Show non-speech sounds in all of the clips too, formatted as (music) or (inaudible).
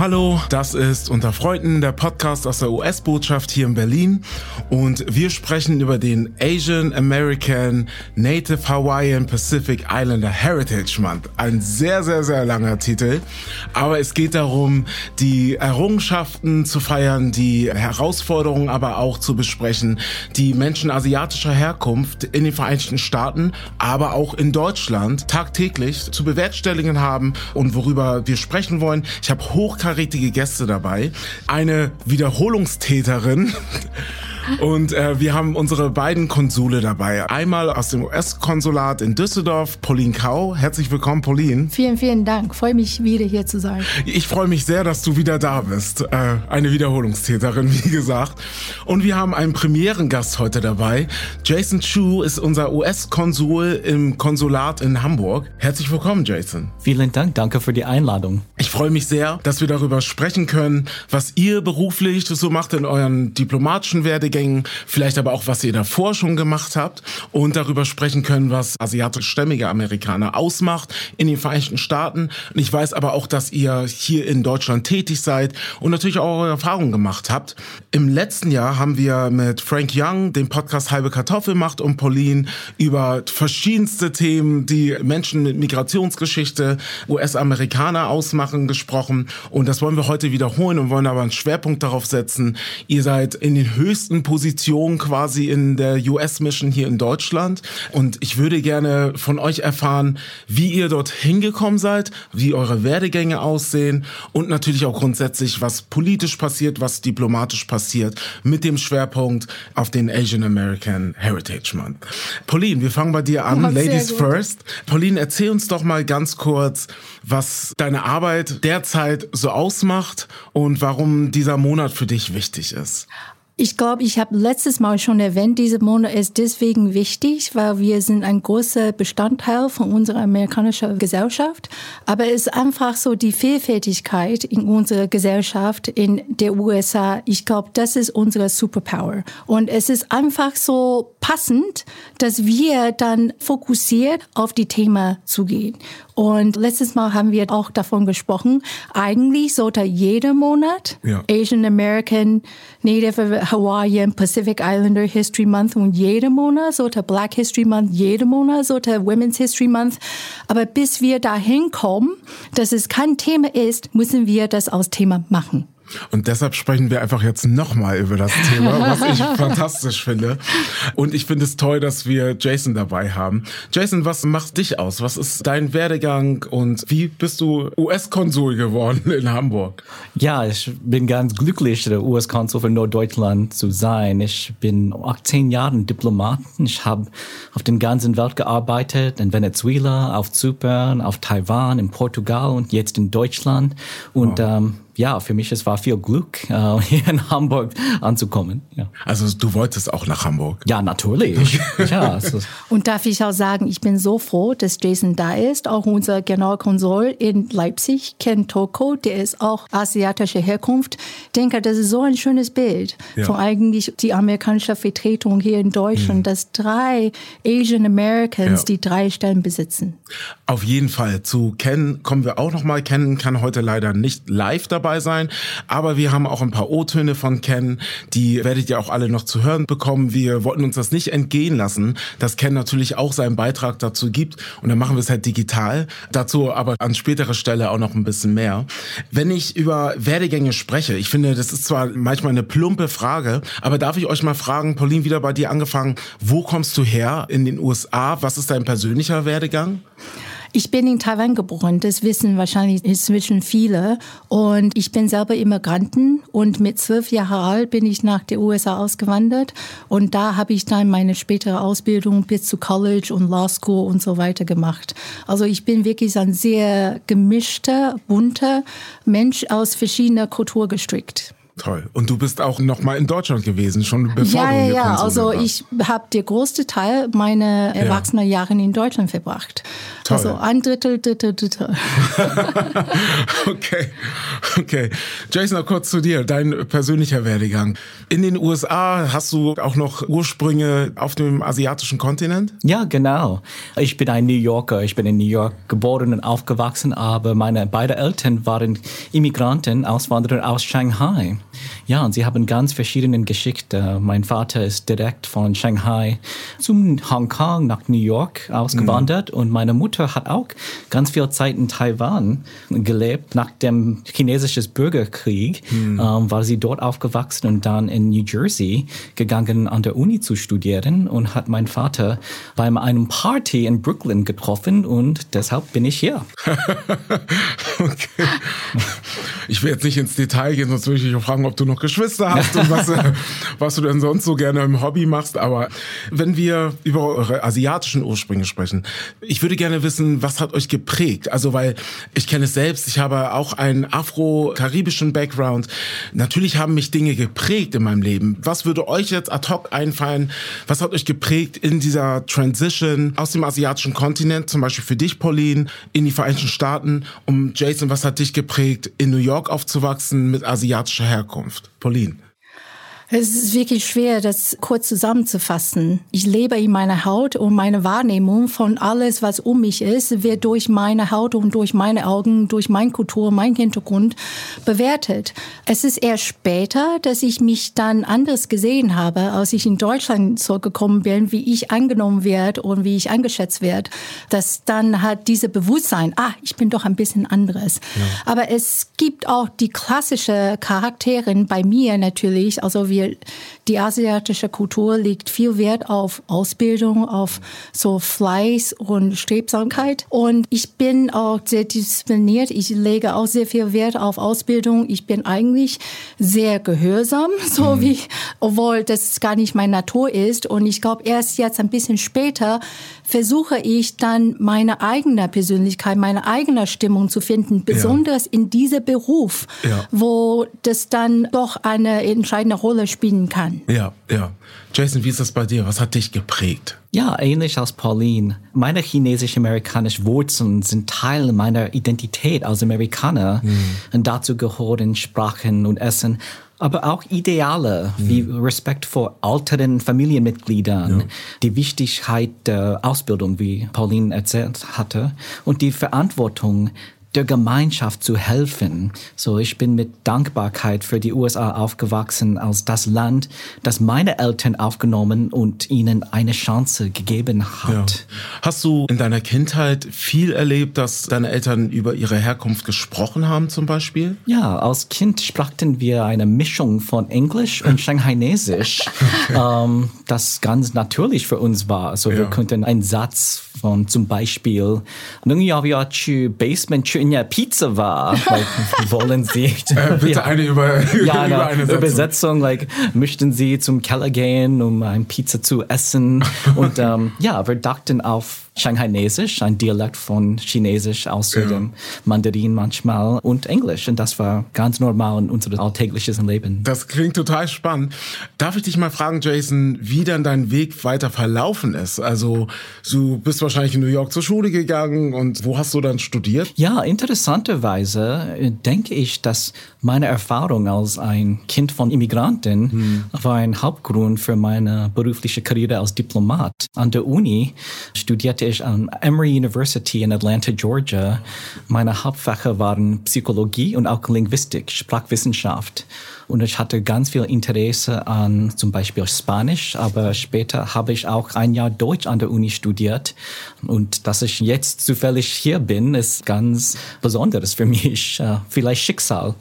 Hallo, das ist Unter Freunden, der Podcast aus der US-Botschaft hier in Berlin und wir sprechen über den Asian American Native Hawaiian Pacific Islander Heritage Month. Ein sehr, sehr, sehr langer Titel, aber es geht darum, die Errungenschaften zu feiern, die Herausforderungen aber auch zu besprechen, die Menschen asiatischer Herkunft in den Vereinigten Staaten, aber auch in Deutschland tagtäglich zu bewerkstelligen haben und worüber wir sprechen wollen. Ich habe hochkarätige Gäste dabei. Eine Wiederholungstäterin. Und äh, wir haben unsere beiden Konsule dabei. Einmal aus dem US-Konsulat in Düsseldorf, Pauline Kau. Herzlich willkommen, Pauline. Vielen, vielen Dank. Freue mich, wieder hier zu sein. Ich freue mich sehr, dass du wieder da bist. Äh, eine Wiederholungstäterin, (laughs) wie gesagt. Und wir haben einen Premierengast heute dabei. Jason Chu ist unser US-Konsul im Konsulat in Hamburg. Herzlich willkommen, Jason. Vielen Dank. Danke für die Einladung. Ich freue mich sehr, dass wir darüber sprechen können, was ihr beruflich so macht in euren diplomatischen Werdegängen, vielleicht aber auch, was ihr davor schon gemacht habt und darüber sprechen können, was asiatischstämmige Amerikaner ausmacht in den Vereinigten Staaten. Und ich weiß aber auch, dass ihr hier in Deutschland tätig seid und natürlich auch eure Erfahrungen gemacht habt. Im letzten Jahr haben wir mit Frank Young den Podcast Halbe Kartoffel macht und Pauline über verschiedenste Themen, die Menschen mit Migrationsgeschichte, US-Amerikaner ausmachen, gesprochen. Und das wollen wir heute wiederholen und wollen aber einen Schwerpunkt darauf setzen. Ihr seid in den höchsten Positionen quasi in der US-Mission hier in Deutschland. Und ich würde gerne von euch erfahren, wie ihr dort hingekommen seid, wie eure Werdegänge aussehen und natürlich auch grundsätzlich, was politisch passiert, was diplomatisch passiert, mit dem Schwerpunkt auf den Asian American Heritage Month. Pauline, wir fangen bei dir an. Oh, Ladies first. Pauline, erzähl uns doch mal ganz kurz, was deine Arbeit derzeit so ausmacht und warum dieser Monat für dich wichtig ist. Ich glaube, ich habe letztes Mal schon erwähnt, dieser Monat ist deswegen wichtig, weil wir sind ein großer Bestandteil von unserer amerikanischen Gesellschaft. Aber es ist einfach so die Vielfältigkeit in unserer Gesellschaft in der USA. Ich glaube, das ist unsere Superpower. Und es ist einfach so passend, dass wir dann fokussiert auf die Thema zugehen. Und letztes Mal haben wir auch davon gesprochen, eigentlich sollte jeder Monat Ja. Asian American, Native Hawaiian, Pacific Islander History Month und jeder Monat sollte Black History Month, jeder Monat sollte Women's History Month. Aber bis wir dahin kommen, dass es kein Thema ist, müssen wir das als Thema machen. Und deshalb sprechen wir einfach jetzt nochmal über das Thema, was ich (laughs) fantastisch finde. Und ich finde es toll, dass wir Jason dabei haben. Jason, was macht dich aus? Was ist dein Werdegang und wie bist du US-Konsul geworden in Hamburg? Ja, ich bin ganz glücklich, der US-Konsul für Norddeutschland zu sein. Ich bin 18 Jahre Diplomat. Ich habe auf den ganzen Welt gearbeitet, in Venezuela, auf Zypern, auf Taiwan, in Portugal und jetzt in Deutschland. Und ähm, ja, für mich es war viel Glück, äh, (laughs) hier in Hamburg anzukommen. Ja, Also du wolltest auch nach Hamburg. ja natürlich. (laughs) ja, ist, (laughs) Und darf ich auch sagen, ich bin so froh, dass Jason da ist. Auch unser Generalkonsul in Leipzig, Ken Toko, der ist auch asiatischer Herkunft. Ich denke, das ist so ein schönes Bild Ja. von eigentlich die amerikanische Vertretung hier in Deutschland, dass drei Asian Americans Ja. die drei Stellen besitzen. Auf jeden Fall. Zu Ken kommen wir auch nochmal. Ken kann heute leider nicht live dabei sein, aber wir haben auch ein paar O-Töne von Ken. Die werdet ihr auch alle noch zu hören bekommen. Wir wollten uns das nicht entgehen lassen, dass Ken natürlich auch seinen Beitrag dazu gibt. Und dann machen wir es halt digital. Dazu aber an späterer Stelle auch noch ein bisschen mehr. Wenn ich über Werdegänge spreche, ich finde, das ist zwar manchmal eine plumpe Frage, aber darf ich euch mal fragen, Pauline, wieder bei dir angefangen, wo kommst du her in den USA? Was ist dein persönlicher Werdegang? Ich bin in Taiwan geboren, das wissen wahrscheinlich inzwischen viele. Und ich bin selber Immigranten und mit zwölf Jahren alt bin ich nach der USA ausgewandert. Und da habe ich dann meine spätere Ausbildung bis zu College und Law School und so weiter gemacht. Also ich bin wirklich ein sehr gemischter, bunter Mensch aus verschiedener Kultur gestrickt. Toll. Und du bist auch noch mal in Deutschland gewesen, schon bevor ja, du Ja, ja, Konsulin also warst. ich habe den größten Teil meiner Erwachsenenjahre in Deutschland verbracht. Toll. Also ein Drittel, Drittel, Drittel. (laughs) Okay, okay. Jason, noch kurz zu dir, dein persönlicher Werdegang. In den USA hast du auch noch Ursprünge auf dem asiatischen Kontinent? Ja, genau. Ich bin ein New Yorker. Ich bin in New York geboren und aufgewachsen, aber meine beiden Eltern waren Immigranten, Auswanderer aus Shanghai. Ja, und sie haben ganz verschiedene Geschichten. Mein Vater ist direkt von Shanghai zum Hongkong nach New York ausgewandert und meine Mutter hat auch ganz viel Zeit in Taiwan gelebt. Nach dem chinesischen Bürgerkrieg ähm, war sie dort aufgewachsen und dann in New Jersey gegangen, an der Uni zu studieren und hat mein Vater bei einem Party in Brooklyn getroffen und deshalb bin ich hier. (laughs) Okay. Ich will jetzt nicht ins Detail gehen, sonst würde ich dich auch fragen, ob du noch Geschwister hast und was, äh, (laughs) was du denn sonst so gerne im Hobby machst. Aber wenn wir über eure asiatischen Ursprünge sprechen, ich würde gerne wissen, was hat euch geprägt? Also, weil ich kenne es selbst, ich habe auch einen afro-karibischen Background. Natürlich haben mich Dinge geprägt in meinem Leben. Was würde euch jetzt ad hoc einfallen? Was hat euch geprägt in dieser Transition aus dem asiatischen Kontinent, zum Beispiel für dich, Pauline, in die Vereinigten Staaten? Um Jason, was hat dich geprägt, in New York aufzuwachsen mit asiatischer Herkunft? Pauline. Es ist wirklich schwer, das kurz zusammenzufassen. Ich lebe in meiner Haut und meine Wahrnehmung von alles, was um mich ist, wird durch meine Haut und durch meine Augen, durch meine Kultur, mein Hintergrund bewertet. Es ist erst später, dass ich mich dann anders gesehen habe, als ich in Deutschland zurückgekommen bin, wie ich angenommen werde und wie ich eingeschätzt werde. Dass dann hat diese Bewusstsein, ah, ich bin doch ein bisschen anderes. Aber es gibt auch die klassische Charakterin bei mir natürlich, also wir Merci. Die asiatische Kultur legt viel Wert auf Ausbildung, auf so Fleiß und Strebsamkeit. Und ich bin auch sehr diszipliniert. Ich lege auch sehr viel Wert auf Ausbildung. Ich bin eigentlich sehr gehörsam, (laughs) so Mhm. wie, obwohl das gar nicht meine Natur ist. Und ich glaube, erst jetzt ein bisschen später versuche ich dann meine eigene Persönlichkeit, meine eigene Stimmung zu finden, besonders in diesem Beruf, Ja. wo das dann doch eine entscheidende Rolle spielen kann. Ja, ja. Jason, wie ist das bei dir? Was hat dich geprägt? Ja, ähnlich als Pauline. Meine chinesisch-amerikanischen Wurzeln sind Teil meiner Identität als Amerikaner. Und dazu gehören Sprachen und Essen, aber auch Ideale wie Respekt vor älteren Familienmitgliedern, die Wichtigkeit der Ausbildung, wie Pauline erzählt hatte, und die Verantwortung, der Gemeinschaft zu helfen. So, ich bin mit Dankbarkeit für die USA aufgewachsen als das Land, das meine Eltern aufgenommen und ihnen eine Chance gegeben hat. Ja. Hast du in deiner Kindheit viel erlebt, dass deine Eltern über ihre Herkunft gesprochen haben, zum Beispiel? Ja, als Kind sprachen wir eine Mischung von Englisch und (laughs) Shanghainesisch, okay. ähm, das ganz natürlich für uns war. Also, ja. wir konnten einen Satz von zum Beispiel, Basement 吃 eine Pizza war, like, (laughs) wollen Sie? Äh, bitte Ja. eine über, ja, über eine eine Setzung. Übersetzung, like, möchten Sie zum Keller gehen, um ein Pizza zu essen? (laughs) Und ähm, ja, wir dachten auf Shanghainesisch, ein Dialekt von Chinesisch außer Ja. dem Mandarin manchmal und Englisch. Und das war ganz normal in unserem alltäglichen Leben. Das klingt total spannend. Darf ich dich mal fragen, Jason, wie dann dein Weg weiter verlaufen ist? Also, du bist wahrscheinlich in New York zur Schule gegangen und wo hast du dann studiert? Ja, interessanterweise äh, denke ich, dass meine Erfahrung als ein Kind von Immigranten war ein Hauptgrund für meine berufliche Karriere als Diplomat. An der Uni studierte ich an Emory University in Atlanta, Georgia. Meine Hauptfächer waren Psychologie und auch Linguistik, Sprachwissenschaft. Und ich hatte ganz viel Interesse an zum Beispiel Spanisch, aber später habe ich auch ein Jahr Deutsch an der Uni studiert. Und dass ich jetzt zufällig hier bin, ist ganz Besonderes für mich. Äh, Vielleicht Schicksal.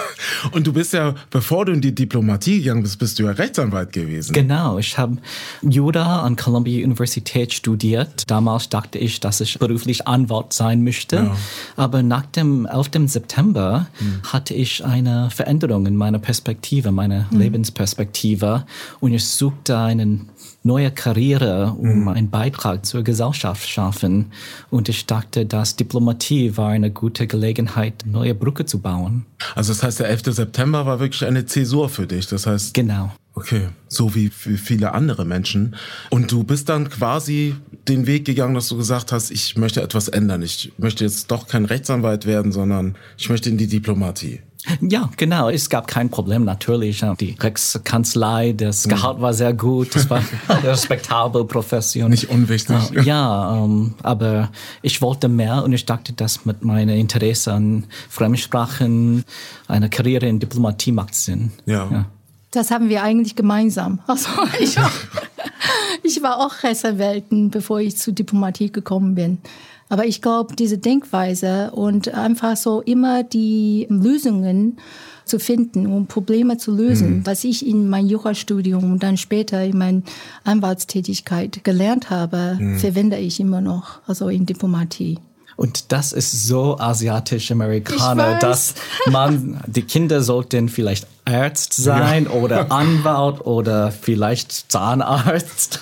(laughs) Und du bist ja, bevor du in die Diplomatie gegangen bist, bist du ja Rechtsanwalt gewesen. Genau, ich habe Jura an Columbia Universität studiert. Damals dachte ich, dass ich beruflich Anwalt sein möchte. Aber nach dem 11. September hatte ich eine Veränderung in meiner Persönlichkeit Perspektive, meine mhm. Lebensperspektive. Und ich suchte eine neue Karriere, um mhm. einen Beitrag zur Gesellschaft zu schaffen. Und ich dachte, dass Diplomatie war eine gute Gelegenheit, neue Brücke zu bauen. Also das heißt, der 11. September war wirklich eine Zäsur für dich. Das heißt. Genau. Okay, so wie viele andere Menschen. Und du bist dann quasi den Weg gegangen, dass du gesagt hast, ich möchte etwas ändern. Ich möchte jetzt doch kein Rechtsanwalt werden, sondern ich möchte in die Diplomatie. Ja, genau. Es gab kein Problem natürlich. Die Rechtskanzlei, das mhm. Gehalt war sehr gut. Das war (laughs) eine respektable Profession. Nicht unwichtig. Ja, ähm, aber ich wollte mehr und ich dachte, dass mit meinem Interesse an Fremdsprachen eine Karriere in Diplomatie macht Sinn. ja. ja. Das haben wir eigentlich gemeinsam. (laughs) Also ich war, (laughs) ich war auch Rechtsanwältin, bevor ich zur Diplomatie gekommen bin. Aber ich glaube, diese Denkweise und einfach so immer die Lösungen zu finden, um Probleme zu lösen, mhm. was ich in meinem Jurastudium und dann später in meiner Anwaltstätigkeit gelernt habe, mhm. verwende ich immer noch, also in Diplomatie. Und das ist so asiatisch-amerikaner, dass man, (laughs) die Kinder sollten vielleicht Arzt sein ja. oder Anwalt oder vielleicht Zahnarzt.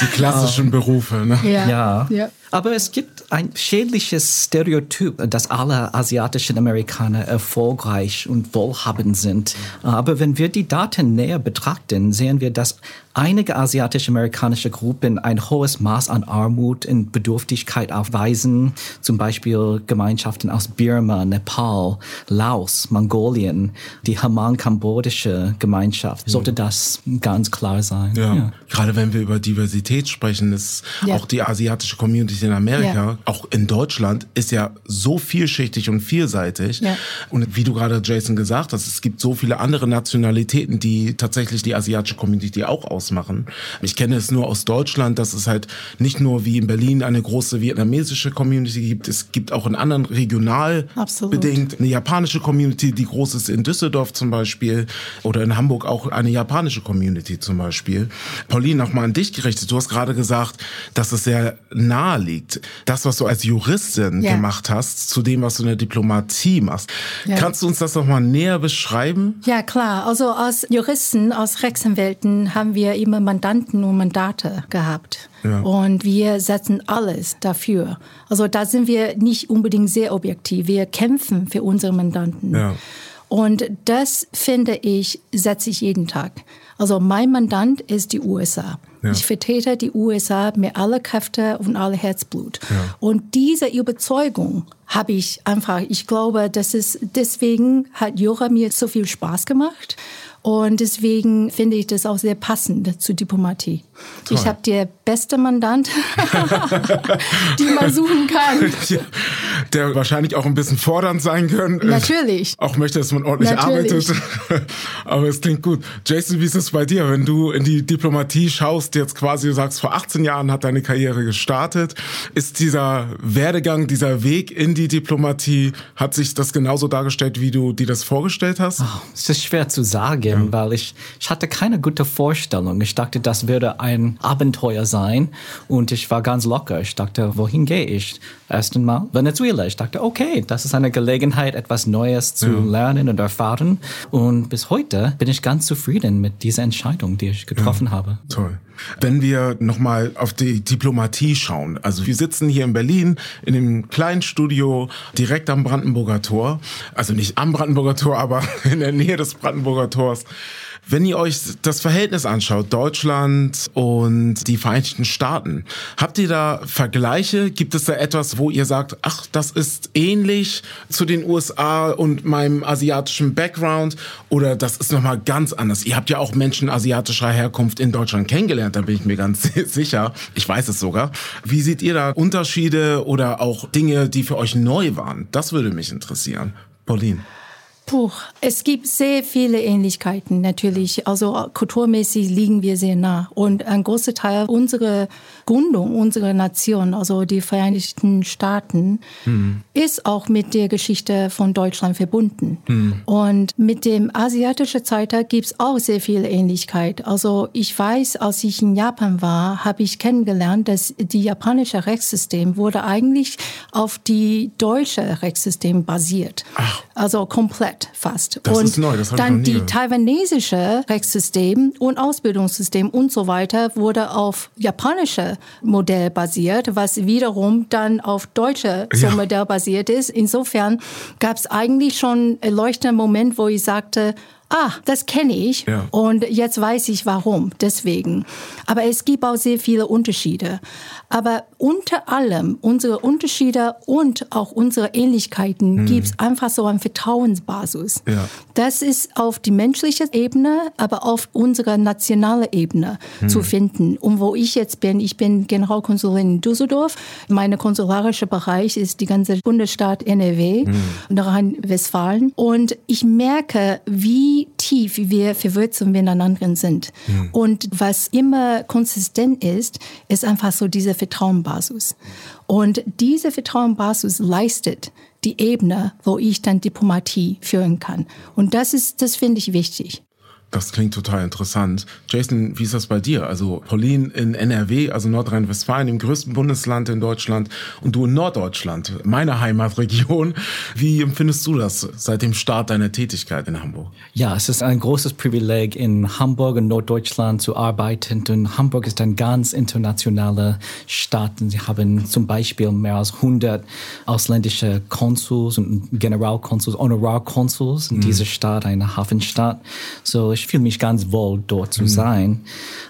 Die klassischen (laughs) Berufe, ne? Ja. ja. ja. Aber es gibt ein schädliches Stereotyp, dass alle asiatischen Amerikaner erfolgreich und wohlhabend sind. Aber wenn wir die Daten näher betrachten, sehen wir, dass einige asiatisch-amerikanische Gruppen ein hohes Maß an Armut und Bedürftigkeit aufweisen, zum Beispiel Gemeinschaften aus Birma, Nepal, Laos, Mongolien, die Haman-kambodische Gemeinschaft. Sollte das ganz klar sein. Ja. ja. Gerade wenn wir über Diversität sprechen, ist ja. auch die asiatische Community in Amerika, ja. Auch in Deutschland, ist ja so vielschichtig und vielseitig. Und wie du gerade, Jason, gesagt hast, es gibt so viele andere Nationalitäten, die tatsächlich die asiatische Community auch aus ausmachen. Ich kenne es nur aus Deutschland, dass es halt nicht nur wie in Berlin eine große vietnamesische Community gibt, es gibt auch in anderen regional Absolut. bedingt eine japanische Community, die groß ist in Düsseldorf zum Beispiel oder in Hamburg auch eine japanische Community zum Beispiel. Pauline, nochmal an dich gerichtet. Du hast gerade gesagt, dass es sehr nahe liegt. Das, was du als Juristin yeah. gemacht hast, zu dem, was du in der Diplomatie machst. Yeah. Kannst du uns das nochmal näher beschreiben? Ja, klar. Also als Juristen, als Rechtsanwälten haben wir wir immer Mandanten und Mandate gehabt. Ja. Und wir setzen alles dafür. Also da sind wir nicht unbedingt sehr objektiv. Wir kämpfen für unsere Mandanten. Ja. Und das finde ich, setze ich jeden Tag. Also mein Mandant ist die USA. Ja. Ich vertrete die USA mit aller Kräfte und aller Herzblut. Ja. Und diese Überzeugung habe ich einfach, ich glaube, das ist, deswegen hat Jura mir so viel Spaß gemacht. Und deswegen finde ich das auch sehr passend zur Diplomatie. Toll. Ich habe der beste Mandant, (laughs) (laughs) die man suchen kann. Ja, der wahrscheinlich auch ein bisschen fordernd sein kann. Natürlich. Auch möchte, dass man ordentlich Natürlich. arbeitet. (laughs) Aber es klingt gut. Jason, wie ist es bei dir, wenn du in die Diplomatie schaust, jetzt quasi du sagst, vor 18 Jahren hat deine Karriere gestartet. Ist dieser Werdegang, dieser Weg in die Diplomatie, hat sich das genauso dargestellt, wie du dir das vorgestellt hast? Oh, es ist schwer zu sagen, ja. weil ich, ich hatte keine gute Vorstellung. Ich dachte, das würde ein Abenteuer sein und ich war ganz locker. Ich dachte, wohin gehe ich? Erst einmal Venezuela. Ich dachte, okay, das ist eine Gelegenheit, etwas Neues zu ja. lernen und erfahren. Und bis heute bin ich ganz zufrieden mit dieser Entscheidung, die ich getroffen ja. habe. Toll. Wenn wir nochmal auf die Diplomatie schauen, also wir sitzen hier in Berlin in dem kleinen Studio direkt am Brandenburger Tor, also nicht am Brandenburger Tor, aber (laughs) in der Nähe des Brandenburger Tors. Wenn ihr euch das Verhältnis anschaut, Deutschland und die Vereinigten Staaten, habt ihr da Vergleiche? Gibt es da etwas, wo ihr sagt, ach, das ist ähnlich zu den USA und meinem asiatischen Background oder das ist nochmal ganz anders? Ihr habt ja auch Menschen asiatischer Herkunft in Deutschland kennengelernt, da bin ich mir ganz (laughs) sicher. Ich weiß es sogar. Wie seht ihr da Unterschiede oder auch Dinge, die für euch neu waren? Das würde mich interessieren. Pauline. Puh, es gibt sehr viele Ähnlichkeiten natürlich. Also kulturmäßig liegen wir sehr nah. Und ein großer Teil unserer Gründung, unserer Nation, also die Vereinigten Staaten, mhm. ist auch mit der Geschichte von Deutschland verbunden. Mhm. Und mit dem asiatischen Zeitalter gibt es auch sehr viel Ähnlichkeit. Also ich weiß, als ich in Japan war, habe ich kennengelernt, dass die japanische Rechtssystem wurde eigentlich auf die deutsche Rechtssystem basiert. Ach. Also komplett. Komplett fast. Das und ist neu, das dann die taiwanesische Rechtssystem und Ausbildungssystem und so weiter wurde auf japanische Modell basiert, was wiederum dann auf deutsche Ja. Modell basiert ist. Insofern gab es eigentlich schon einen leuchtenden Moment, wo ich sagte, Ah, das kenne ich Ja. und jetzt weiß ich warum, deswegen. Aber es gibt auch sehr viele Unterschiede. Aber unter allem unsere Unterschiede und auch unsere Ähnlichkeiten gibt es einfach so eine Vertrauensbasis. Ja. Das ist auf die menschliche Ebene, aber auf unserer nationalen Ebene zu finden. Und wo ich jetzt bin, ich bin Generalkonsulin in Düsseldorf. Mein konsularischer Bereich ist die ganze Bundesstaat NRW, Nordrhein-Westfalen. Und ich merke, wie tief wir verwurzelt miteinander sind. Und was immer konsistent ist, ist einfach so diese Vertrauensbasis. Und diese Vertrauensbasis leistet die Ebene, wo ich dann Diplomatie führen kann. Und das ist, das finde ich wichtig. Das klingt total interessant. Jason, wie ist das bei dir? Also Pauline in NRW, also Nordrhein-Westfalen, dem größten Bundesland in Deutschland und du in Norddeutschland, meine Heimatregion. Wie empfindest du das seit dem Start deiner Tätigkeit in Hamburg? Ja, es ist ein großes Privileg, in Hamburg und Norddeutschland zu arbeiten. Und Hamburg ist eine ganz internationale Stadt. Und Sie haben zum Beispiel mehr als 100 ausländische Konsuls und Generalkonsuls, Honorarkonsuls in dieser Stadt, eine Hafenstadt. So, ich fühle mich ganz wohl, dort zu sein.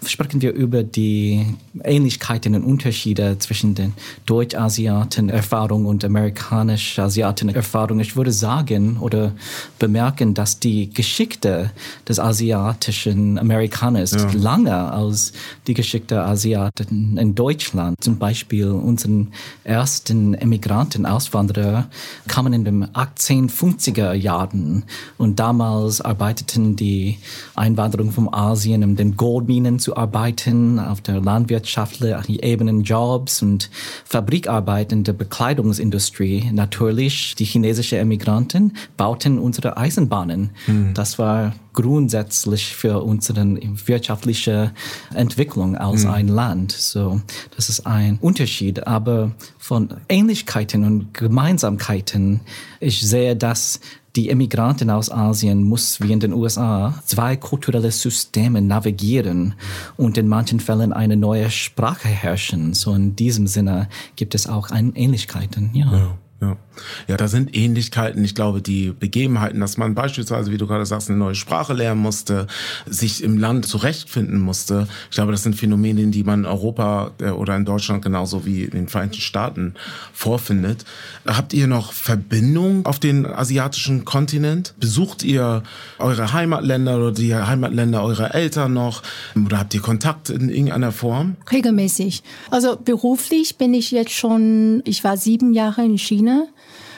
Sprechen wir über die Ähnlichkeiten und Unterschiede zwischen den Deutsch-Asiaten-Erfahrungen und amerikanisch-Asiaten-Erfahrungen. Ich würde sagen oder bemerken, dass die Geschichte des asiatischen Amerikaners ist lange als die Geschichte Asiaten in Deutschland. Zum Beispiel unseren ersten Emigranten, Auswanderer, kamen in den 1850er Jahren und damals arbeiteten die Einwanderung von Asien, um den Goldminen zu arbeiten, auf der landwirtschaftlichen Ebenen Jobs und Fabrikarbeit in der Bekleidungsindustrie. Natürlich, die chinesischen Emigranten bauten unsere Eisenbahnen. Das war grundsätzlich für unsere wirtschaftliche Entwicklung als ein Land. So, das ist ein Unterschied. Aber von Ähnlichkeiten und Gemeinsamkeiten, ich sehe, dass die Emigranten aus Asien muss wie in den USA zwei kulturelle Systeme navigieren und in manchen Fällen eine neue Sprache herrschen. So in diesem Sinne gibt es auch Ähnlichkeiten. Ja. Ja. Ja. ja, da sind Ähnlichkeiten. Ich glaube, die Begebenheiten, dass man beispielsweise, wie du gerade sagst, eine neue Sprache lernen musste, sich im Land zurechtfinden musste. Ich glaube, das sind Phänomene, die man in Europa äh, oder in Deutschland genauso wie in den Vereinigten Staaten vorfindet. Habt ihr noch Verbindung auf den asiatischen Kontinent? Besucht ihr eure Heimatländer oder die Heimatländer eurer Eltern noch? Oder habt ihr Kontakt in irgendeiner Form? Regelmäßig. Also beruflich bin ich jetzt schon, ich war sieben Jahre in China.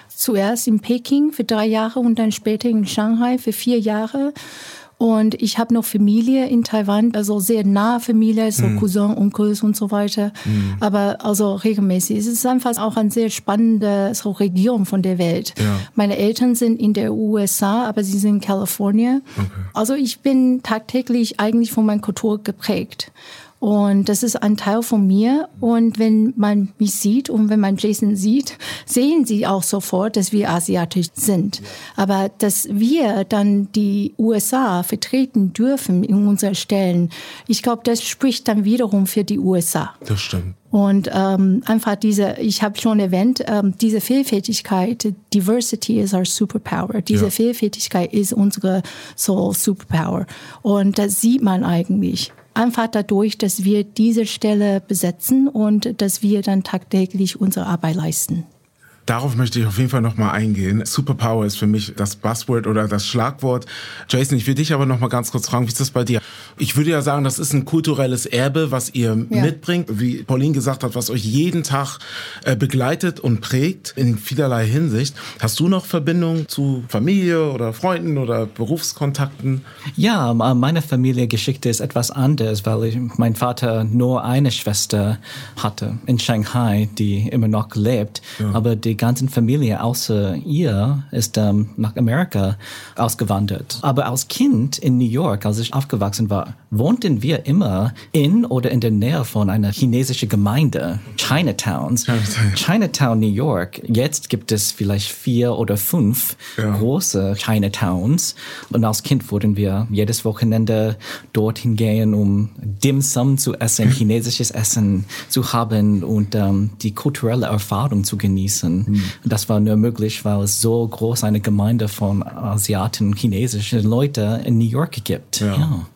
Zuerst in Peking für drei Jahre und dann später in Shanghai für vier Jahre. Und ich habe noch Familie in Taiwan, also sehr nahe Familie, so Cousin, Onkels und so weiter. Aber also regelmäßig. Es ist einfach auch eine sehr spannende so Region von der Welt. Ja. Meine Eltern sind in der USA, aber sie sind in Kalifornien. Also ich bin tagtäglich eigentlich von meiner Kultur geprägt. Und das ist ein Teil von mir. Und wenn man mich sieht und wenn man Jason sieht, sehen sie auch sofort, dass wir asiatisch sind. Aber dass wir dann die USA vertreten dürfen in unseren Stellen, ich glaube, das spricht dann wiederum für die USA. Das stimmt. Und ähm, einfach diese, ich habe schon erwähnt, ähm, diese Vielfältigkeit, Diversity is our superpower. Diese Ja. Vielfältigkeit ist unsere so Superpower. Und das sieht man eigentlich. Einfach dadurch, dass wir diese Stelle besetzen und dass wir dann tagtäglich unsere Arbeit leisten. Darauf möchte ich auf jeden Fall nochmal eingehen. Superpower ist für mich das Buzzword oder das Schlagwort. Jason, ich will dich aber nochmal ganz kurz fragen, wie ist das bei dir? Ich würde ja sagen, das ist ein kulturelles Erbe, was ihr Ja. mitbringt, wie Pauline gesagt hat, was euch jeden Tag äh, begleitet und prägt in vielerlei Hinsicht. Hast du noch Verbindung zu Familie oder Freunden oder Berufskontakten? Ja, meine Familiengeschichte ist etwas anders, weil ich, mein Vater nur eine Schwester hatte in Shanghai, die immer noch lebt. Aber die die ganze Familie außer ihr ist ähm, nach Amerika ausgewandert. Aber als Kind in New York, als ich aufgewachsen war, wohnten wir immer in oder in der Nähe von einer chinesischen Gemeinde, Chinatowns. Chinatown. Chinatown, New York. Jetzt gibt es vielleicht vier oder fünf Ja. große Chinatowns. Und als Kind wurden wir jedes Wochenende dorthin gehen, um Dim Sum zu essen, (laughs) chinesisches Essen zu haben und ähm, die kulturelle Erfahrung zu genießen. Hm. Und das war nur möglich, weil es so groß eine Gemeinde von Asiaten und chinesischen Leuten in New York gibt. Ja.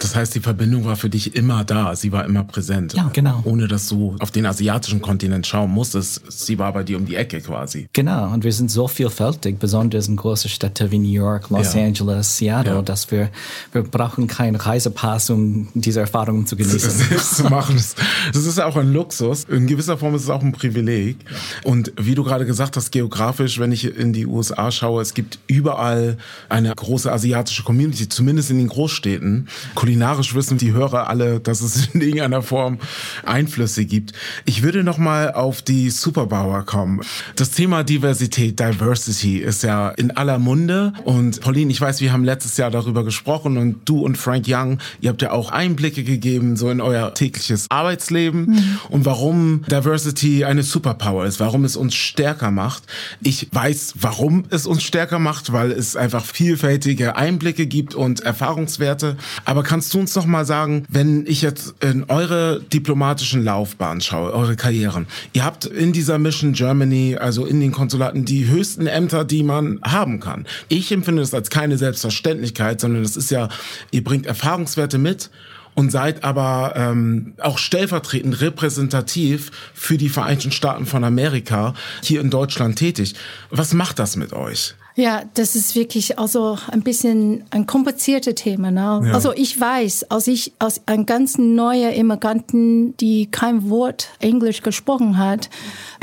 Das heißt, die Verbindung war für dich immer da, sie war immer präsent. Ja, genau. Ohne dass du auf den asiatischen Kontinent schauen musstest, sie war bei dir um die Ecke quasi. Genau, und wir sind so vielfältig, besonders in großen Städten wie New York, Los Ja. Angeles, Seattle, Ja. dass wir, wir brauchen keinen Reisepass, um diese Erfahrungen zu genießen. selbst zu machen. Das, das ist ja auch ein Luxus. In gewisser Form ist es auch ein Privileg. Und wie du gerade gesagt hast, geografisch, wenn ich in die USA schaue, es gibt überall eine große asiatische Community, zumindest in den Großstädten. Kulinarisch wissen die Hörer alle, dass es (laughs) in irgendeiner Form Einflüsse gibt. Ich würde noch mal auf die Superpower kommen. Das Thema Diversität, Diversity ist ja in aller Munde. Und Pauline, ich weiß, wir haben letztes Jahr darüber gesprochen und du und Frank Young, ihr habt ja auch Einblicke gegeben, so in euer tägliches Arbeitsleben und warum Diversity eine Superpower ist, warum es uns stärker macht. Ich weiß, warum es uns stärker macht, weil es einfach vielfältige Einblicke gibt und Erfahrungswerte. Aber kannst du uns noch mal sagen, wenn ich jetzt in eure diplomatischen Laufbahn schaue, eure Karrieren, ihr habt in dieser Mission Germany, also in den Konsulaten, die höchsten Ämter, die man haben kann. Ich empfinde das als keine Selbstverständlichkeit, sondern das ist ja, ihr bringt Erfahrungswerte mit und seid aber ähm, auch stellvertretend repräsentativ für die Vereinigten Staaten von Amerika hier in Deutschland tätig. Was macht das mit euch? Ja, das ist wirklich also ein bisschen ein kompliziertes Thema. Ne? Ja. Also ich weiß, als ich als ein ganz neuer Immigranten, die kein Wort Englisch gesprochen hat,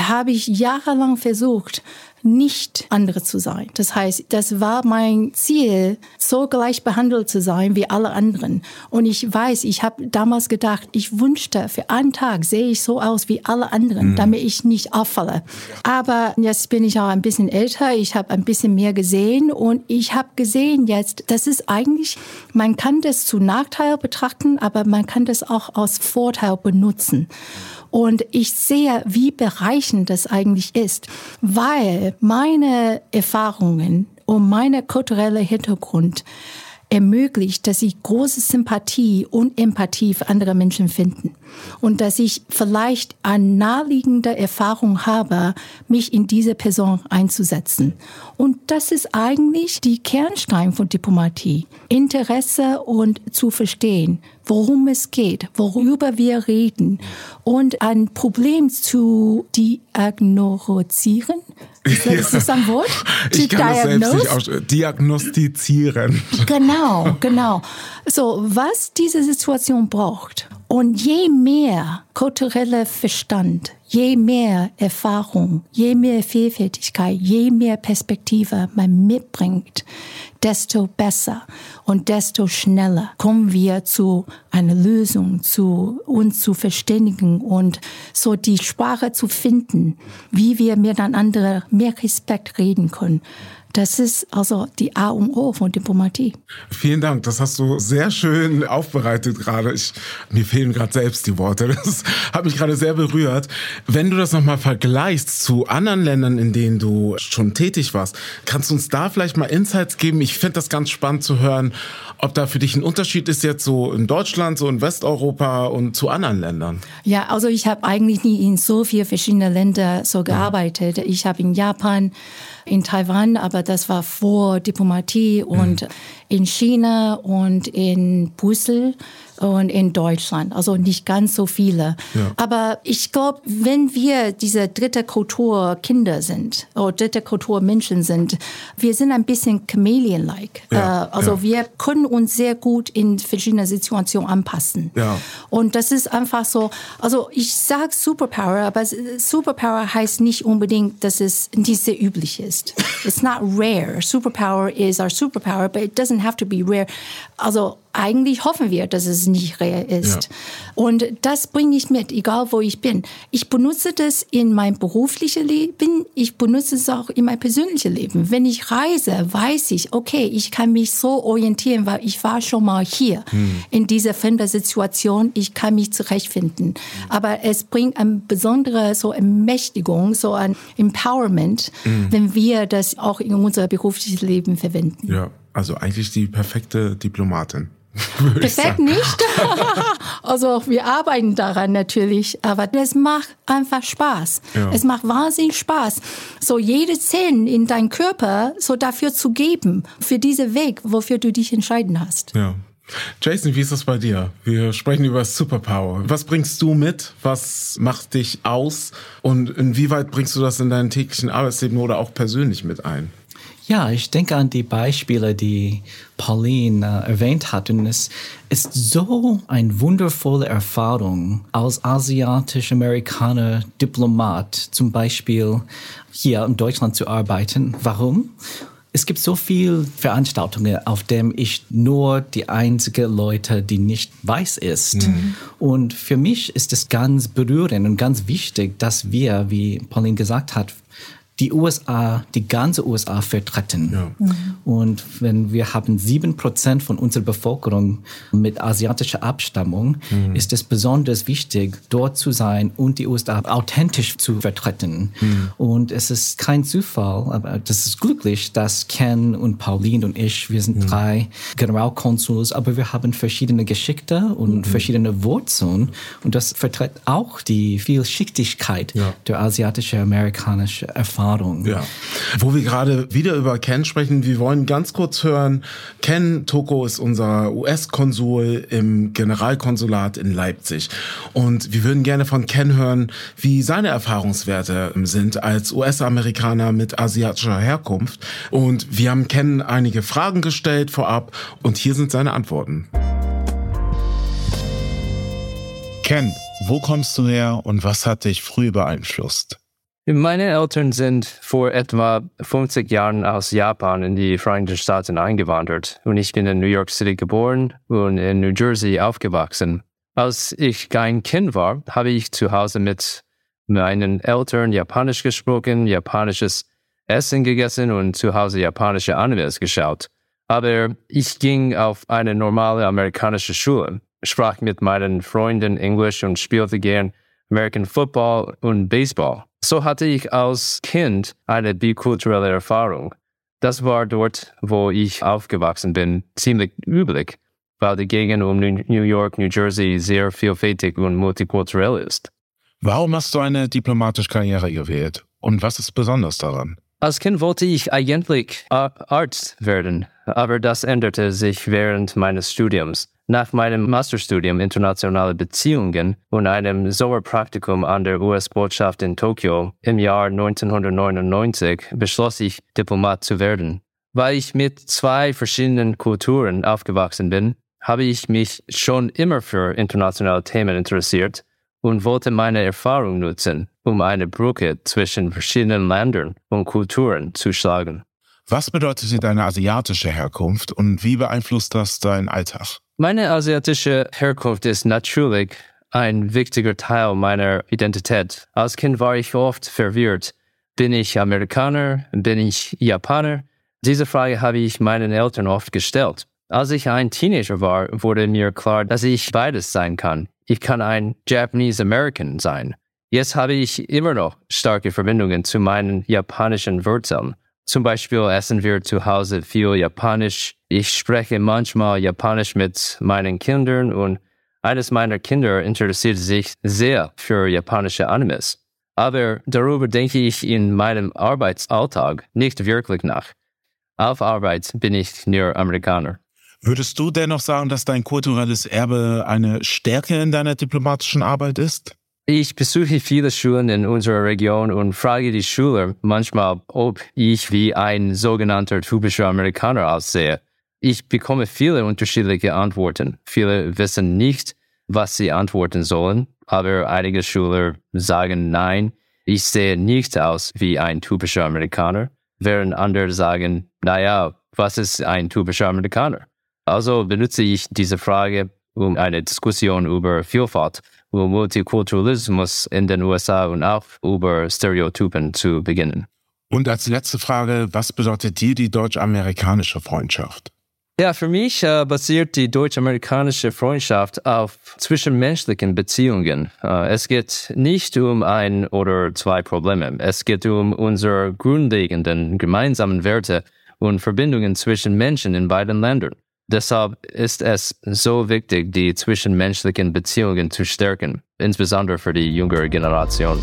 habe ich jahrelang versucht, nicht andere zu sein. Das heißt, das war mein Ziel, so gleich behandelt zu sein wie alle anderen. Und ich weiß, ich habe damals gedacht, ich wünschte, für einen Tag sehe ich so aus wie alle anderen, damit ich nicht auffalle. Aber jetzt bin ich auch ein bisschen älter, ich habe ein bisschen mehr gesehen und ich habe gesehen jetzt, das ist eigentlich, man kann das zu Nachteil betrachten, aber man kann das auch als Vorteil benutzen. Und ich sehe, wie bereichend das eigentlich ist, weil meine Erfahrungen und meine kulturelle Hintergrund ermöglicht, dass ich große Sympathie und Empathie für andere Menschen finden. Und dass ich vielleicht eine naheliegende Erfahrung habe, mich in diese Person einzusetzen. Und das ist eigentlich die Kernstein von Diplomatie. Interesse und zu verstehen, worum es geht, worüber wir reden und ein Problem zu diagnostizieren. Ist das, ein (laughs) Wort? Ich kann das selbst nicht diagnostizieren. (laughs) Genau, genau. So, was diese Situation braucht. Und je mehr kultureller Verstand, je mehr Erfahrung, je mehr Vielfältigkeit, je mehr Perspektive man mitbringt, desto besser und desto schneller kommen wir zu einer Lösung, zu uns zu verständigen und so die Sprache zu finden, wie wir miteinander mehr Respekt reden können. Das ist also die A und O von Diplomatie. Vielen Dank, das hast du sehr schön aufbereitet gerade. Ich, mir fehlen gerade selbst die Worte. Das hat mich gerade sehr berührt. Wenn du das nochmal vergleichst zu anderen Ländern, in denen du schon tätig warst, kannst du uns da vielleicht mal Insights geben? Ich finde das ganz spannend zu hören, ob da für dich ein Unterschied ist jetzt so in Deutschland, so in Westeuropa und zu anderen Ländern. Ja, also ich habe eigentlich nie in so vielen verschiedenen Ländern so gearbeitet. Ich habe in Japan, in Taiwan, aber das war vor Diplomatie und in China und in Brüssel und in Deutschland. Also nicht ganz so viele. Ja. Aber ich glaube, wenn wir diese dritte Kultur Kinder sind oder dritte Kultur Menschen sind, wir sind ein bisschen Chameleon-like. Ja, Äh, also ja. wir können uns sehr gut in verschiedene Situationen anpassen. Und das ist einfach so, also ich sage Superpower, aber Superpower heißt nicht unbedingt, dass es nicht sehr üblich ist. It's not rare. Superpower is our superpower, but it doesn't have to be rare. Also eigentlich hoffen wir, dass es nicht real ist. Ja. Und das bringe ich mit, egal wo ich bin. Ich benutze das in meinem beruflichen Leben, ich benutze es auch in meinem persönlichen Leben. Wenn ich reise, weiß ich, okay, ich kann mich so orientieren, weil ich war schon mal hier hm. in dieser fremden Situation, ich kann mich zurechtfinden. Aber es bringt eine besondere so Ermächtigung, so ein Empowerment, hm. wenn wir das auch in unser berufliches Leben verwenden. Ja, also eigentlich die perfekte Diplomatin. (laughs) Perfekt nicht. (laughs) also wir arbeiten daran natürlich, aber es macht einfach Spaß. Ja. Es macht wahnsinnig Spaß, so jede Zelle in deinem Körper so dafür zu geben, für diesen Weg, wofür du dich entscheiden hast. Ja. Jason, wie ist das bei dir? Wir sprechen über Superpower. Was bringst du mit? Was macht dich aus? Und inwieweit bringst du das in deinen täglichen Arbeitsleben oder auch persönlich mit ein? Ja, ich denke an die Beispiele, die Pauline äh, erwähnt hat. Und es ist so eine wundervolle Erfahrung als asiatisch-amerikaner Diplomat zum Beispiel hier in Deutschland zu arbeiten. Warum? Es gibt so viele Veranstaltungen, auf denen ich nur die einzige Leute, die nicht weiß ist. Mhm. Und für mich ist es ganz berührend und ganz wichtig, dass wir, wie Pauline gesagt hat, die USA, die ganze USA vertreten. Ja. Mhm. Und wenn wir haben sieben Prozent von unserer Bevölkerung mit asiatischer Abstammung, mhm. ist es besonders wichtig, dort zu sein und die USA authentisch zu vertreten. Mhm. Und es ist kein Zufall, aber das ist glücklich, dass Ken und Pauline und ich, wir sind mhm. drei Generalkonsuls, aber wir haben verschiedene Geschichte und mhm. verschiedene Wurzeln. Und das vertritt auch die Vielschichtigkeit ja. der asiatisch-amerikanischen Erfahrung. Erfahrung. Ja. Wo wir gerade wieder über Ken sprechen, wir wollen ganz kurz hören, Ken Toko ist unser US-Konsul im Generalkonsulat in Leipzig. Und wir würden gerne von Ken hören, wie seine Erfahrungswerte sind als US-Amerikaner mit asiatischer Herkunft. Und wir haben Ken einige Fragen gestellt vorab und hier sind seine Antworten. Ken, wo kommst du her und was hat dich früh beeinflusst? Meine Eltern sind vor etwa 50 Jahren aus Japan in die Vereinigten Staaten eingewandert und ich bin in New York City geboren und in New Jersey aufgewachsen. Als ich kein Kind war, habe ich zu Hause mit meinen Eltern Japanisch gesprochen, japanisches Essen gegessen und zu Hause japanische Animes geschaut. Aber ich ging auf eine normale amerikanische Schule, sprach mit meinen Freunden Englisch und spielte gern American Football und Baseball. So hatte ich als Kind eine bikulturelle Erfahrung. Das war dort, wo ich aufgewachsen bin, ziemlich üblich, weil die Gegend um New York, New Jersey sehr vielfältig und multikulturell ist. Warum hast du eine diplomatische Karriere gewählt? Und was ist besonders daran? Als Kind wollte ich eigentlich Arzt werden, aber das änderte sich während meines Studiums. Nach meinem Masterstudium Internationale Beziehungen und einem Sommerpraktikum an der US-Botschaft in Tokio im Jahr 1999 beschloss ich, Diplomat zu werden. Weil ich mit zwei verschiedenen Kulturen aufgewachsen bin, habe ich mich schon immer für internationale Themen interessiert und wollte meine Erfahrung nutzen, um eine Brücke zwischen verschiedenen Ländern und Kulturen zu schlagen. Was bedeutet dir deine asiatische Herkunft und wie beeinflusst das deinen Alltag? Meine asiatische Herkunft ist natürlich ein wichtiger Teil meiner Identität. Als Kind war ich oft verwirrt. Bin ich Amerikaner? Bin ich Japaner? Diese Frage habe ich meinen Eltern oft gestellt. Als ich ein Teenager war, wurde mir klar, dass ich beides sein kann. Ich kann ein Japanese American sein. Jetzt habe ich immer noch starke Verbindungen zu meinen japanischen Wurzeln. Zum Beispiel essen wir zu Hause viel Japanisch. Ich spreche manchmal Japanisch mit meinen Kindern und eines meiner Kinder interessiert sich sehr für japanische Animes. Aber darüber denke ich in meinem Arbeitsalltag nicht wirklich nach. Auf Arbeit bin ich nur Amerikaner. Würdest du dennoch sagen, dass dein kulturelles Erbe eine Stärke in deiner diplomatischen Arbeit ist? Ich besuche viele Schulen in unserer Region und frage die Schüler manchmal, ob ich wie ein sogenannter typischer Amerikaner aussehe. Ich bekomme viele unterschiedliche Antworten. Viele wissen nicht, was sie antworten sollen, aber einige Schüler sagen nein, ich sehe nicht aus wie ein typischer Amerikaner, während andere sagen, naja, was ist ein typischer Amerikaner? Also benutze ich diese Frage, um eine Diskussion über Vielfalt, über Multikulturalismus in den USA und auch über Stereotypen zu beginnen. Und als letzte Frage, was bedeutet dir die deutsch-amerikanische Freundschaft? Ja, für mich äh, basiert die deutsch-amerikanische Freundschaft auf zwischenmenschlichen Beziehungen. Äh, es geht nicht um ein oder zwei Probleme. Es geht um unsere grundlegenden gemeinsamen Werte und Verbindungen zwischen Menschen in beiden Ländern. Deshalb ist es so wichtig, die zwischenmenschlichen Beziehungen zu stärken, insbesondere für die jüngere Generation.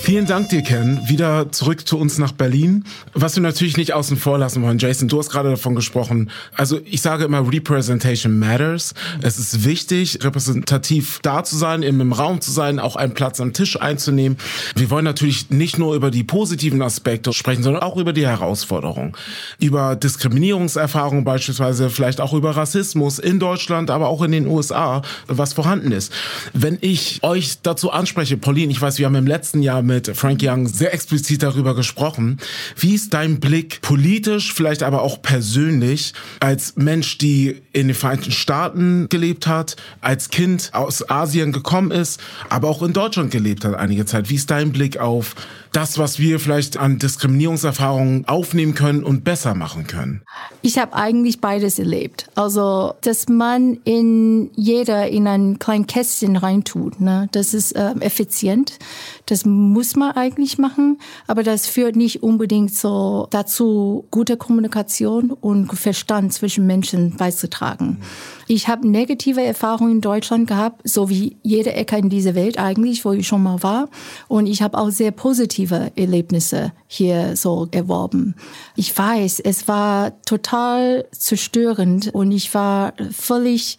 Vielen Dank dir, Ken. Wieder zurück zu uns nach Berlin. Was wir natürlich nicht außen vor lassen wollen, Jason, du hast gerade davon gesprochen. Also ich sage immer, Representation matters. Es ist wichtig, repräsentativ da zu sein, im Raum zu sein, auch einen Platz am Tisch einzunehmen. Wir wollen natürlich nicht nur über die positiven Aspekte sprechen, sondern auch über die Herausforderungen. Über Diskriminierungserfahrungen beispielsweise, vielleicht auch über Rassismus in Deutschland, aber auch in den USA, was vorhanden ist. Wenn ich euch dazu anspreche, Pauline, ich weiß, wir haben im letzten Jahr mit Frank Young sehr explizit darüber gesprochen. Wie ist dein Blick politisch, vielleicht aber auch persönlich, als Mensch, die in den Vereinigten Staaten gelebt hat, als Kind aus Asien gekommen ist, aber auch in Deutschland gelebt hat einige Zeit? Wie ist dein Blick auf das, was wir vielleicht an Diskriminierungserfahrungen aufnehmen können und besser machen können? Ich habe eigentlich beides erlebt. Also, dass man in jeder in ein kleines Kästchen reintut, ne? das ist äh, effizient. Das muss man eigentlich machen, aber das führt nicht unbedingt so dazu, gute Kommunikation und Verstand zwischen Menschen beizutragen. Ich habe negative Erfahrungen in Deutschland gehabt, so wie jede Ecke in dieser Welt eigentlich, wo ich schon mal war. Und ich habe auch sehr positive Erlebnisse hier so erworben. Ich weiß, es war total zerstörend und ich war völlig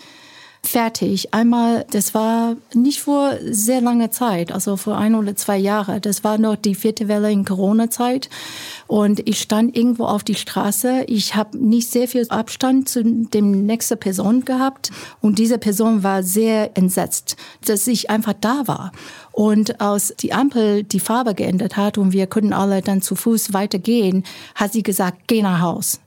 fertig. Einmal, das war nicht vor sehr langer Zeit, also vor ein oder zwei Jahren. Das war noch die vierte Welle in Corona-Zeit. Und ich stand irgendwo auf die Straße. Ich habe nicht sehr viel Abstand zu dem nächsten Person gehabt. Und diese Person war sehr entsetzt, dass ich einfach da war. Und als die Ampel die Farbe geändert hat und wir können alle dann zu Fuß weitergehen, hat sie gesagt, geh nach Haus.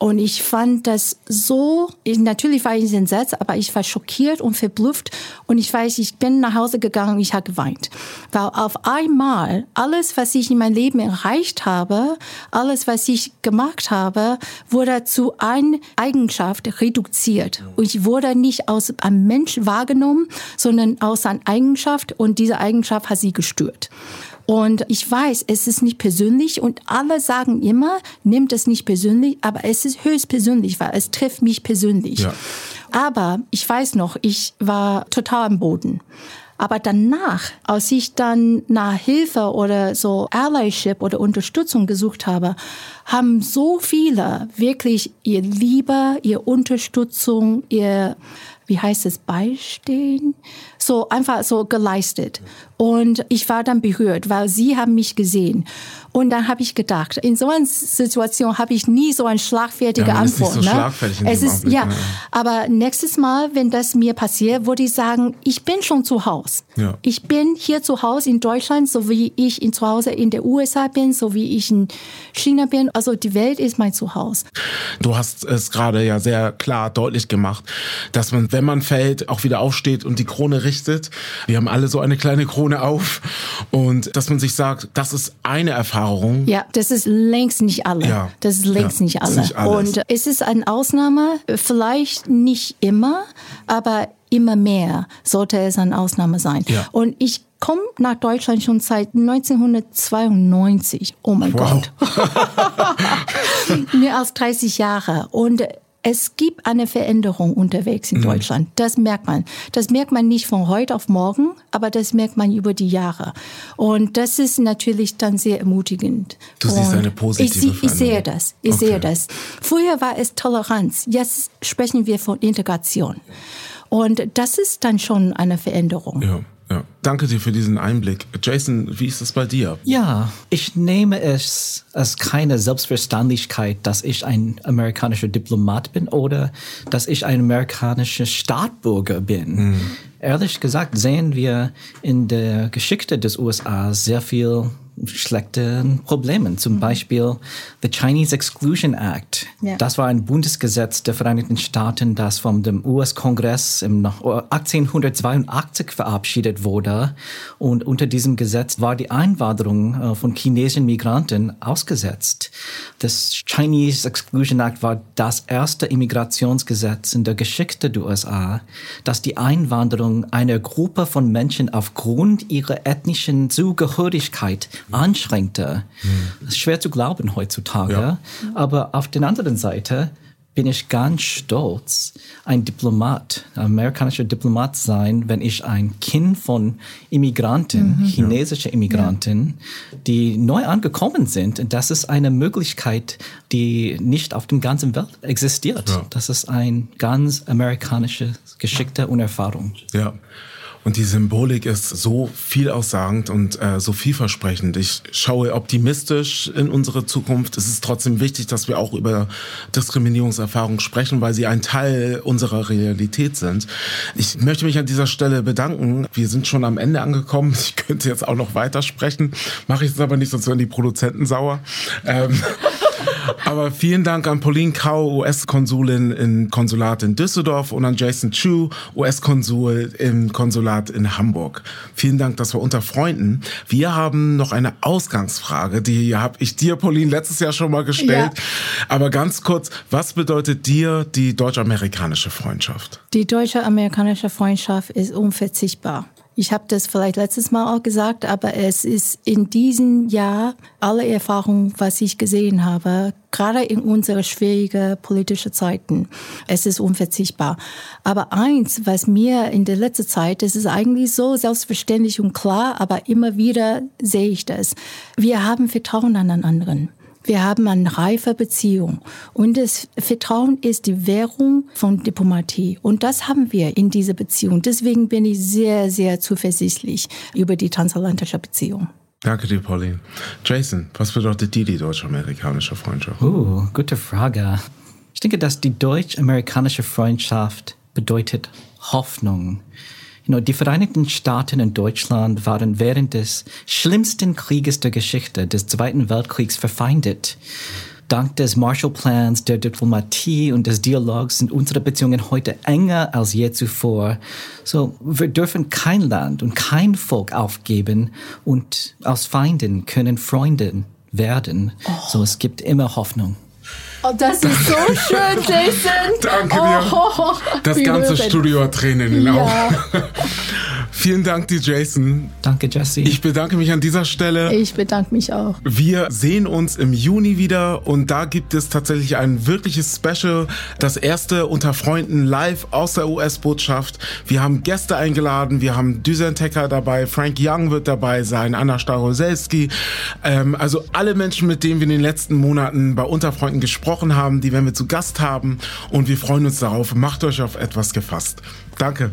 Und ich fand das so, ich, natürlich war ich entsetzt, aber ich war schockiert und verblüfft. Und ich weiß, ich bin nach Hause gegangen und ich habe geweint. Weil auf einmal alles, was ich in meinem Leben erreicht habe, alles, was ich gemacht habe, wurde zu einer Eigenschaft reduziert. Und ich wurde nicht aus einem Mensch wahrgenommen, sondern aus einer Eigenschaft. Und diese Eigenschaft hat sie gestört. Und ich weiß, es ist nicht persönlich und alle sagen immer, nimmt es nicht persönlich, aber es ist höchst persönlich, weil es trifft mich persönlich. Ja. Aber ich weiß noch, ich war total am Boden. Aber danach, als ich dann nach Hilfe oder so Allyship oder Unterstützung gesucht habe, haben so viele wirklich ihr Liebe, ihr Unterstützung, ihr wie heißt es, beistehen, so einfach so geleistet. Und ich war dann berührt, weil sie haben mich gesehen. Und dann habe ich gedacht, in so einer Situation habe ich nie so eine schlagfertige ja, Antwort. Ist nicht so ne? schlagfertig in es ist Augenblick, ja, ne? aber nächstes Mal, wenn das mir passiert, würde ich sagen, ich bin schon zu Hause. Ja. Ich bin hier zu Hause in Deutschland, so wie ich in zu Hause in der USA bin, so wie ich in China bin. Also die Welt ist mein Zuhause. Du hast es gerade ja sehr klar deutlich gemacht, dass man, wenn man fällt, auch wieder aufsteht und die Krone richtet. Wir haben alle so eine kleine Krone auf und dass man sich sagt, das ist eine Erfahrung. Ja, das ist längst nicht alle. Ja. Das ist längst Ja, nicht alle. nicht alles. und es ist eine Ausnahme, vielleicht nicht immer, aber immer mehr sollte es eine Ausnahme sein. Ja. Und ich komme nach Deutschland schon seit 1992. Oh mein Wow. Gott. (laughs) Mehr als 30 Jahre. Und es gibt eine Veränderung unterwegs Mhm. in Deutschland. Das merkt man. Das merkt man nicht von heute auf morgen, aber das merkt man über die Jahre. Und das ist natürlich dann sehr ermutigend. Du siehst eine positive ich, sie- ich sehe Veränderung. das. Ich Okay. sehe das. Früher war es Toleranz. Jetzt sprechen wir von Integration. Und das ist dann schon eine Veränderung. Ja, ja. Danke dir für diesen Einblick. Jason, wie ist es bei dir? Ja, ich nehme es als keine Selbstverständlichkeit, dass ich ein amerikanischer Diplomat bin oder dass ich ein amerikanischer Staatsbürger bin. Ehrlich gesagt sehen wir in der Geschichte des USA sehr viel schlechten Problemen. Zum Beispiel the Chinese Exclusion Act. Ja. Das war ein Bundesgesetz der Vereinigten Staaten, das vom dem US-Kongress im 1882 verabschiedet wurde. Und unter diesem Gesetz war die Einwanderung äh, von chinesischen Migranten ausgesetzt. Das Chinese Exclusion Act war das erste Immigrationsgesetz in der Geschichte der USA, das die Einwanderung einer Gruppe von Menschen aufgrund ihrer ethnischen Zugehörigkeit anschränkte. Das ist schwer zu glauben heutzutage. Ja. Aber auf der anderen Seite bin ich ganz stolz, ein Diplomat, ein amerikanischer Diplomat sein, wenn ich ein Kind von Immigranten, chinesische Immigranten, die neu angekommen sind. Und das ist eine Möglichkeit, die nicht auf dem ganzen Welt existiert. Ja. Das ist ein ganz amerikanische Geschichte und Erfahrung. Ja. Und die Symbolik ist so vielaussagend und äh, so vielversprechend. Ich schaue optimistisch in unsere Zukunft. Es ist trotzdem wichtig, dass wir auch über Diskriminierungserfahrungen sprechen, weil sie ein Teil unserer Realität sind. Ich möchte mich an dieser Stelle bedanken. Wir sind schon am Ende angekommen. Ich könnte jetzt auch noch weitersprechen. Mache ich es aber nicht, sonst werden die Produzenten sauer. Ähm, aber vielen Dank an Pauline Kau, US-Konsulin im Konsulat in Düsseldorf und an Jason Chu, US-Konsul im Konsulat in Hamburg. Vielen Dank, das war unter Freunden. Wir haben noch eine Ausgangsfrage, die habe ich dir, Pauline, letztes Jahr schon mal gestellt. Ja. Aber ganz kurz, was bedeutet dir die deutsch-amerikanische Freundschaft? Die deutsche-amerikanische Freundschaft ist unverzichtbar. Ich habe das vielleicht letztes Mal auch gesagt, aber es ist in diesem Jahr alle Erfahrungen, was ich gesehen habe, gerade in unsere schwierigen politischen Zeiten. Es ist unverzichtbar. Aber eins, was mir in der letzten Zeit, das ist eigentlich so selbstverständlich und klar, aber immer wieder sehe ich das. Wir haben Vertrauen an den anderen. Wir haben eine reife Beziehung. Und das Vertrauen ist die Währung von Diplomatie. Und das haben wir in dieser Beziehung. Deswegen bin ich sehr, sehr zuversichtlich über die transatlantische Beziehung. Danke dir, Pauline. Jason, was bedeutet dir die deutsch-amerikanische Freundschaft? Uh, gute Frage. Ich denke, dass die deutsch-amerikanische Freundschaft bedeutet Hoffnung. Know, die Vereinigten Staaten und Deutschland waren während des schlimmsten Krieges der Geschichte, des Zweiten Weltkriegs, verfeindet. Dank des Marshallplans, der Diplomatie und des Dialogs sind unsere Beziehungen heute enger als je zuvor. So, wir dürfen kein Land und kein Volk aufgeben und aus Feinden können Freunde werden. So, es gibt immer Hoffnung. Oh, das ist so schön, Jason. Danke dir. Oh, Das ganze. Studio hat Tränen in den Ja. Augen. Vielen Dank dir, Jason. Danke, Jesse. Ich bedanke mich an dieser Stelle. Ich bedanke mich auch. Wir sehen uns im Juni wieder und da gibt es tatsächlich ein wirkliches Special. Das erste unter Freunden live aus der US-Botschaft. Wir haben Gäste eingeladen. Wir haben Düsen Tecker dabei. Frank Young wird dabei sein. Anna Staroselski. Ähm, also alle Menschen, mit denen wir in den letzten Monaten bei Unterfreunden gesprochen haben, die werden wir zu Gast haben. Und wir freuen uns darauf. Macht euch auf etwas gefasst. Danke.